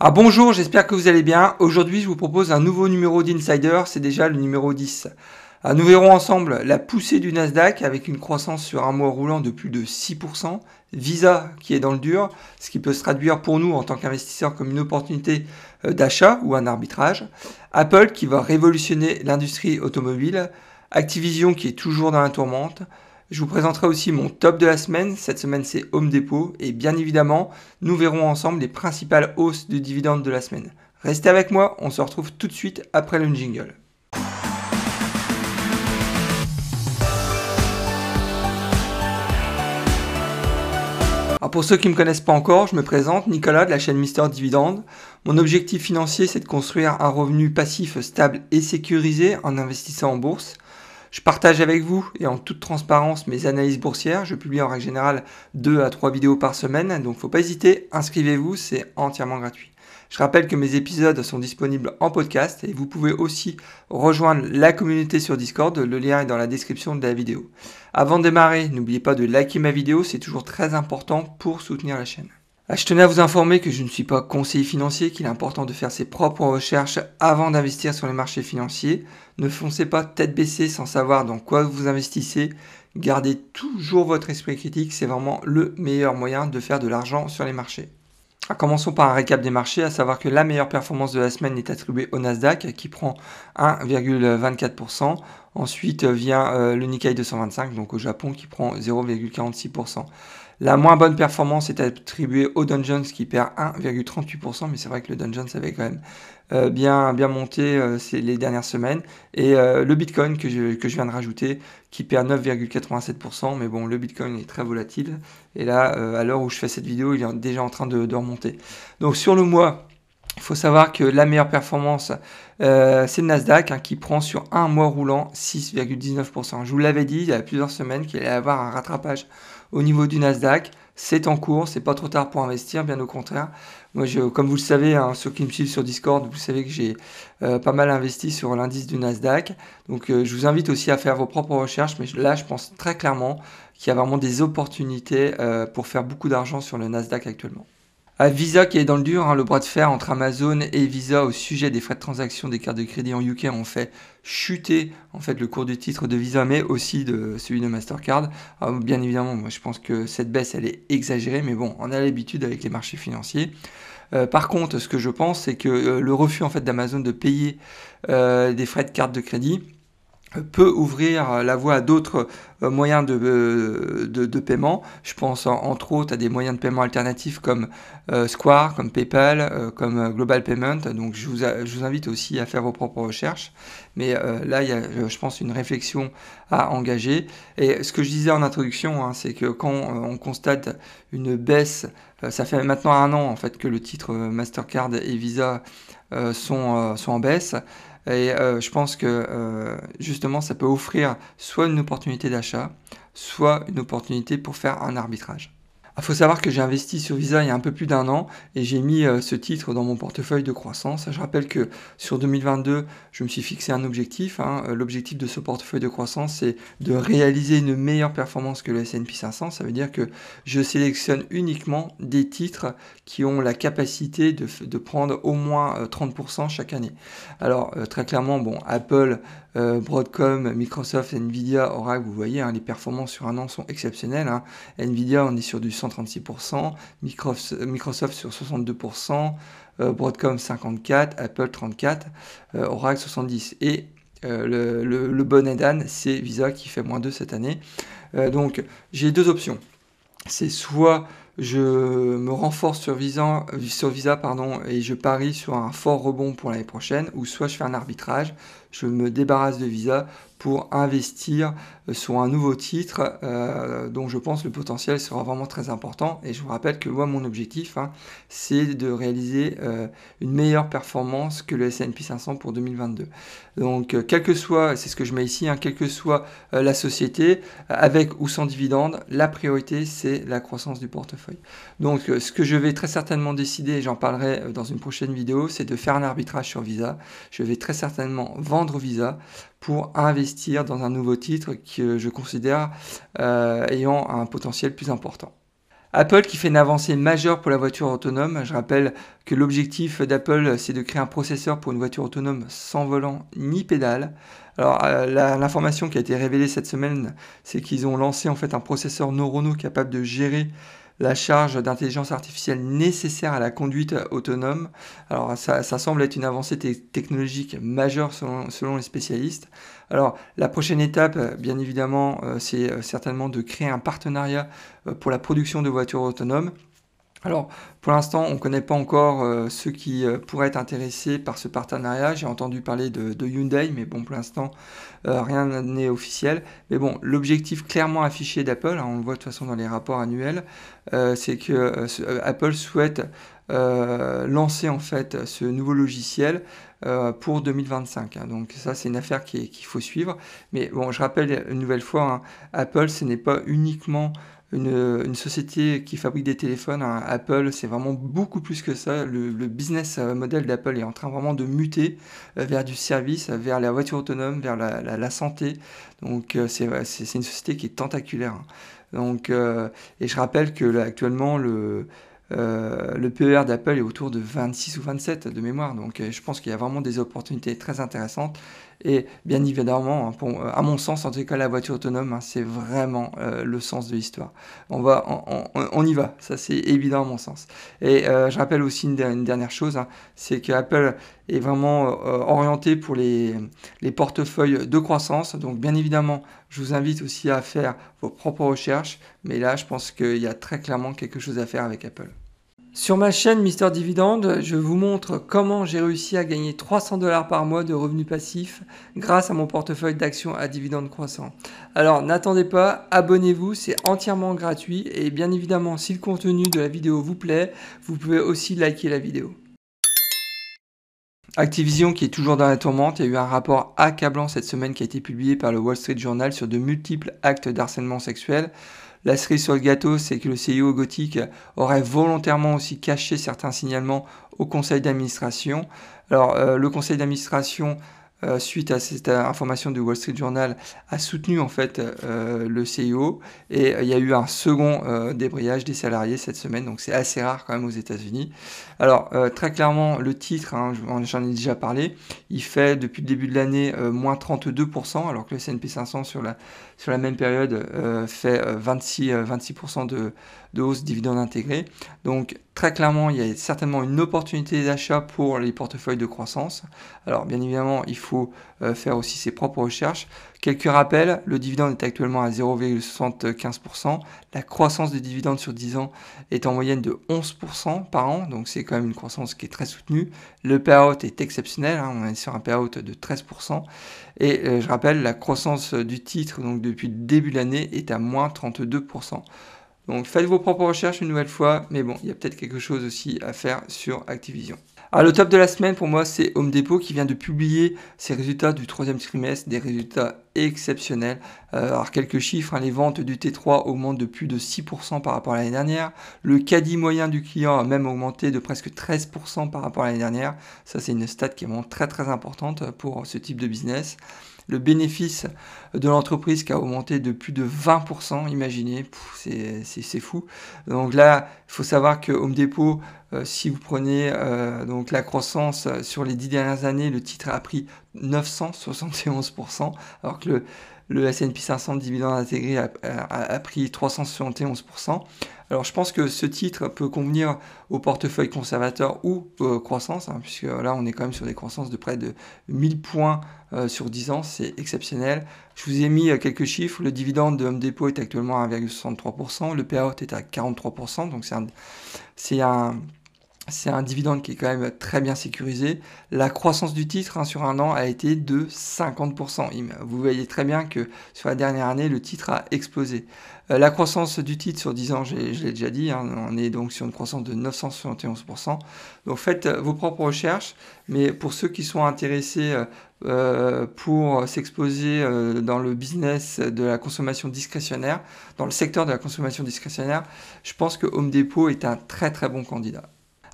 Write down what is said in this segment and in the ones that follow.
Ah bonjour, j'espère que vous allez bien. Aujourd'hui, je vous propose un nouveau numéro d'Insider, c'est déjà le numéro 10. Ah, nous verrons ensemble la poussée du Nasdaq avec une croissance sur un mois roulant de plus de 6%, Visa qui est dans le dur, ce qui peut se traduire pour nous en tant qu'investisseurs comme une opportunité euh, d'achat ou un arbitrage, Apple qui va révolutionner l'industrie automobile, Activision qui est toujours dans la tourmente, je vous présenterai aussi mon top de la semaine. Cette semaine, c'est Home Depot. Et bien évidemment, nous verrons ensemble les principales hausses de dividendes de la semaine. Restez avec moi, on se retrouve tout de suite après le jingle. Pour ceux qui ne me connaissent pas encore, je me présente, Nicolas de la chaîne Mister Dividende. Mon objectif financier, c'est de construire un revenu passif stable et sécurisé en investissant en bourse. Je partage avec vous et en toute transparence mes analyses boursières. Je publie en règle générale 2 à 3 vidéos par semaine, donc faut pas hésiter, inscrivez-vous, c'est entièrement gratuit. Je rappelle que mes épisodes sont disponibles en podcast et vous pouvez aussi rejoindre la communauté sur Discord, le lien est dans la description de la vidéo. Avant de démarrer, n'oubliez pas de liker ma vidéo, c'est toujours très important pour soutenir la chaîne. Ah, je tenais à vous informer que je ne suis pas conseiller financier, qu'il est important de faire ses propres recherches avant d'investir sur les marchés financiers. Ne foncez pas tête baissée sans savoir dans quoi vous investissez. Gardez toujours votre esprit critique, c'est vraiment le meilleur moyen de faire de l'argent sur les marchés. Ah, commençons par un récap des marchés, à savoir que la meilleure performance de la semaine est attribuée au Nasdaq qui prend 1,24%. Ensuite vient euh, le Nikkei 225, donc au Japon, qui prend 0,46%. La moins bonne performance est attribuée au Jones qui perd 1,38%, mais c'est vrai que le Jones avait quand même euh, bien, bien monté euh, ces, les dernières semaines. Et euh, le Bitcoin que je, que je viens de rajouter qui perd 9,87%, mais bon, le Bitcoin est très volatile. Et là, à l'heure où je fais cette vidéo, il est déjà en train de, de remonter. Donc sur le mois, il faut savoir que la meilleure performance, euh, c'est le Nasdaq hein, qui prend sur un mois roulant 6,19%. Je vous l'avais dit il y a plusieurs semaines qu'il allait y avoir un rattrapage au niveau du Nasdaq. C'est en cours, c'est pas trop tard pour investir, bien au contraire. Moi, je, comme vous le savez, hein, ceux qui me suivent sur Discord, vous savez que j'ai euh, pas mal investi sur l'indice du Nasdaq. Donc, euh, je vous invite aussi à faire vos propres recherches, mais là, je pense très clairement qu'il y a vraiment des opportunités pour faire beaucoup d'argent sur le Nasdaq actuellement. À Visa qui est dans le dur, hein, le bras de fer entre Amazon et Visa au sujet des frais de transaction des cartes de crédit en UK ont fait chuter en fait le cours du titre de Visa, mais aussi de celui de Mastercard. Alors, bien évidemment, moi je pense que cette baisse elle est exagérée, mais bon, on a l'habitude avec les marchés financiers. Euh, par contre, ce que je pense, c'est que euh, le refus en fait d'Amazon de payer euh, des frais de carte de crédit peut ouvrir la voie à d'autres euh, moyens de, de, paiement. Je pense entre autres à des moyens de paiement alternatifs comme euh, Square, comme PayPal, euh, comme Global Payment. Donc je vous, je vous, invite aussi à faire vos propres recherches. Mais là, il y a, je pense, une réflexion à engager. Et ce que je disais en introduction, hein, c'est que quand on constate une baisse, ça fait maintenant un an en fait que le titre Mastercard et Visa sont, sont en baisse. Et euh, je pense que euh, justement, ça peut offrir soit une opportunité d'achat, soit une opportunité pour faire un arbitrage. Il faut savoir que j'ai investi sur Visa il y a un peu plus d'un an et j'ai mis euh, ce titre dans mon portefeuille de croissance. Je rappelle que sur 2022, je me suis fixé un objectif. Hein. Euh, l'objectif de ce portefeuille de croissance, c'est de réaliser une meilleure performance que le S&P 500. Ça veut dire que je sélectionne uniquement des titres qui ont la capacité de, de prendre au moins 30% euh, chaque année. Alors très clairement, bon, Apple, Broadcom, Microsoft, Nvidia, Oracle, vous voyez, hein, les performances sur un an sont exceptionnelles. Hein. Nvidia, on est sur du 100 36%, Microsoft sur 62%, euh, Broadcom 54%, Apple 34%, euh, Oracle 70%. Et euh, le, le, bon Edan, c'est Visa qui fait moins 2 cette année. donc j'ai deux options. C'est soit je me renforce sur Visa, sur Visa pardon, et je parie sur un fort rebond pour l'année prochaine, ou soit je fais un arbitrage, je me débarrasse de Visa pour investir euh, sur un nouveau titre euh, dont je pense le potentiel sera vraiment très important. Et je vous rappelle que moi, mon objectif, hein, c'est de réaliser euh, une meilleure performance que le S&P 500 pour 2022. Donc, quel que soit, c'est ce que je mets ici, hein, quelle que soit la société, avec ou sans dividende, la priorité, c'est la croissance du portefeuille. Donc, ce que je vais très certainement décider, et j'en parlerai dans une prochaine vidéo, c'est de faire un arbitrage sur Visa. Je vais très certainement vendre Visa pour investir dans un nouveau titre que je considère euh, ayant un potentiel plus important. Apple qui fait une avancée majeure pour la voiture autonome. Je rappelle que l'objectif d'Apple, c'est de créer un processeur pour une voiture autonome sans volant ni pédale. Alors, euh, l'information qui a été révélée cette semaine, c'est qu'ils ont lancé en fait un processeur neuronaux capable de gérer la charge d'intelligence artificielle nécessaire à la conduite autonome. Alors ça, semble être une avancée technologique majeure selon, les spécialistes. Alors la prochaine étape, bien évidemment, euh, c'est euh, certainement de créer un partenariat euh, pour la production de voitures autonomes. Alors, pour l'instant, on ne connaît pas encore euh, ceux qui euh, pourraient être intéressés par ce partenariat. J'ai entendu parler de, Hyundai, mais bon, pour l'instant, euh, rien n'est officiel. Mais bon, l'objectif clairement affiché d'Apple, hein, on le voit de toute façon dans les rapports annuels, c'est que Apple souhaite lancer en fait ce nouveau logiciel pour 2025. Hein. Donc ça, c'est une affaire qu'il faut suivre. Mais bon, je rappelle une nouvelle fois, hein, Apple, ce n'est pas uniquement une, société qui fabrique des téléphones, hein, Apple, c'est vraiment beaucoup plus que ça. Le, business euh, model d'Apple est en train vraiment de muter euh, vers du service, vers la voiture autonome, vers la, santé. Donc euh, c'est une société qui est tentaculaire. Hein. Donc, et je rappelle que actuellement, le, le PER d'Apple est autour de 26 ou 27 de mémoire. Donc je pense qu'il y a vraiment des opportunités très intéressantes. Et bien évidemment, hein, à mon sens, en tout cas, la voiture autonome, hein, c'est vraiment euh, le sens de l'histoire. On, on, y va, ça c'est évident à mon sens. Et euh, je rappelle aussi une, dernière chose, hein, c'est qu'Apple est vraiment euh, orienté pour les portefeuilles de croissance. Donc bien évidemment, je vous invite aussi à faire vos propres recherches, mais là, je pense qu'il y a très clairement quelque chose à faire avec Apple. Sur ma chaîne Mister Dividende, je vous montre comment j'ai réussi à gagner 300 dollars par mois de revenus passifs grâce à mon portefeuille d'actions à dividendes croissants. Alors n'attendez pas, abonnez-vous, c'est entièrement gratuit et bien évidemment si le contenu de la vidéo vous plaît, vous pouvez aussi liker la vidéo. Activision qui est toujours dans la tourmente, il y a eu un rapport accablant cette semaine qui a été publié par le Wall Street Journal sur de multiples actes d'harcèlement sexuel. La cerise sur le gâteau, c'est que le CIO Gothic aurait volontairement aussi caché certains signalements au conseil d'administration. Alors, euh, le conseil d'administration euh, suite à cette euh, information du Wall Street Journal, a soutenu en fait euh, le CIO et il y a eu un second débrayage des salariés cette semaine, donc c'est assez rare quand même aux États-Unis. Alors très clairement, le titre, hein, j'en ai déjà parlé, il fait depuis le début de l'année moins 32%, alors que le S&P 500 sur la, sur la même période fait 26, 26% de, de hausse dividende intégré. Donc très clairement, il y a certainement une opportunité d'achat pour les portefeuilles de croissance. Alors bien évidemment, il faut euh, faire aussi ses propres recherches. Quelques rappels, le dividende est actuellement à 0,75%. La croissance des dividendes sur 10 ans est en moyenne de 11% par an, donc c'est quand même une croissance qui est très soutenue. Le payout est exceptionnel, hein. on est sur un payout de 13%. Et euh, je rappelle, la croissance du titre donc depuis le début de l'année est à moins 32%. Donc faites vos propres recherches une nouvelle fois, mais bon, il y a peut-être quelque chose aussi à faire sur Activision. Alors le top de la semaine pour moi c'est Home Depot qui vient de publier ses résultats du troisième trimestre, des résultats exceptionnels. Euh, alors quelques chiffres, hein, les ventes du T3 augmentent de plus de 6% par rapport à l'année dernière. Le caddie moyen du client a même augmenté de presque 13% par rapport à l'année dernière. Ça c'est une stat qui est vraiment très très importante pour ce type de business le bénéfice de l'entreprise qui a augmenté de plus de 20%, imaginez, c'est fou. Donc là, il faut savoir que Home Depot, euh, si vous prenez euh, donc la croissance sur les dix dernières années, le titre a pris 971%, alors que le, le S&P 500 dividende intégré a, pris 371%. Alors je pense que ce titre peut convenir au portefeuille conservateur ou euh, croissance, hein, puisque là on est quand même sur des croissances de près de 1000 points euh, sur 10 ans, c'est exceptionnel. Je vous ai mis euh, quelques chiffres, le dividende de Home Depot est actuellement à 1,63%, le payout est à 43%, donc c'est un c'est un dividende qui est quand même très bien sécurisé. La croissance du titre hein, sur un an a été de 50%. Vous voyez très bien que sur la dernière année, le titre a explosé. Euh, la croissance du titre sur 10 ans, je l'ai déjà dit, hein, on est donc sur une croissance de 971%. Donc faites euh, vos propres recherches, mais pour ceux qui sont intéressés euh, pour s'exposer dans le business de la consommation discrétionnaire, dans le secteur de la consommation discrétionnaire, je pense que Home Depot est un très très bon candidat.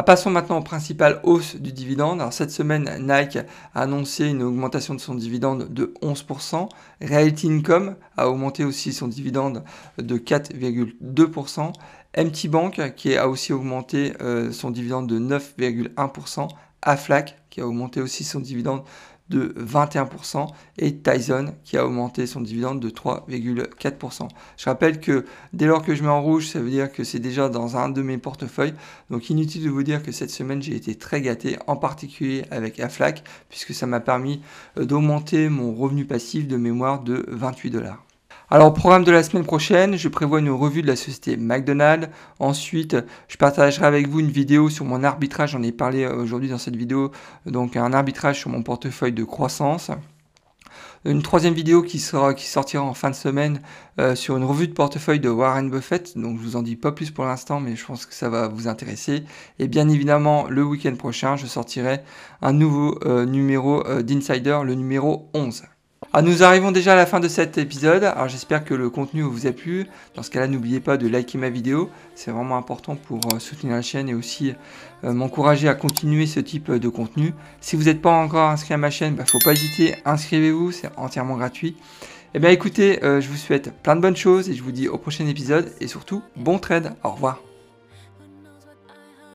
Ah, passons maintenant aux principales hausses du dividende. Cette semaine, Nike a annoncé une augmentation de son dividende de 11%. Realty Income a augmenté aussi son dividende de 4,2%. MT Bank qui a aussi augmenté son dividende de 9,1%, Aflac qui a augmenté aussi son dividende de 21% et Tyson qui a augmenté son dividende de 3,4%. Je rappelle que dès lors que je mets en rouge, ça veut dire que c'est déjà dans un de mes portefeuilles. Donc inutile de vous dire que cette semaine j'ai été très gâté, en particulier avec Aflac, puisque ça m'a permis euh, d'augmenter mon revenu passif de mémoire de 28 dollars. Alors, programme de la semaine prochaine, je prévois une revue de la société McDonald's. Ensuite, je partagerai avec vous une vidéo sur mon arbitrage. J'en ai parlé euh, aujourd'hui dans cette vidéo. Donc, un arbitrage sur mon portefeuille de croissance. Une troisième vidéo qui, sera, qui sortira en fin de semaine euh, sur une revue de portefeuille de Warren Buffett. Donc je vous en dis pas plus pour l'instant, mais je pense que ça va vous intéresser. Et bien évidemment, le week-end prochain, je sortirai un nouveau euh, numéro d'Insider, le numéro 11. Ah, nous arrivons déjà à la fin de cet épisode, alors j'espère que le contenu vous a plu. Dans ce cas-là, n'oubliez pas de liker ma vidéo, c'est vraiment important pour euh, soutenir la chaîne et aussi euh, m'encourager à continuer ce type de contenu. Si vous n'êtes pas encore inscrit à ma chaîne, ne bah, faut pas hésiter, inscrivez-vous, c'est entièrement gratuit. Eh bien écoutez, euh, je vous souhaite plein de bonnes choses et je vous dis au prochain épisode et surtout bon trade. Au revoir.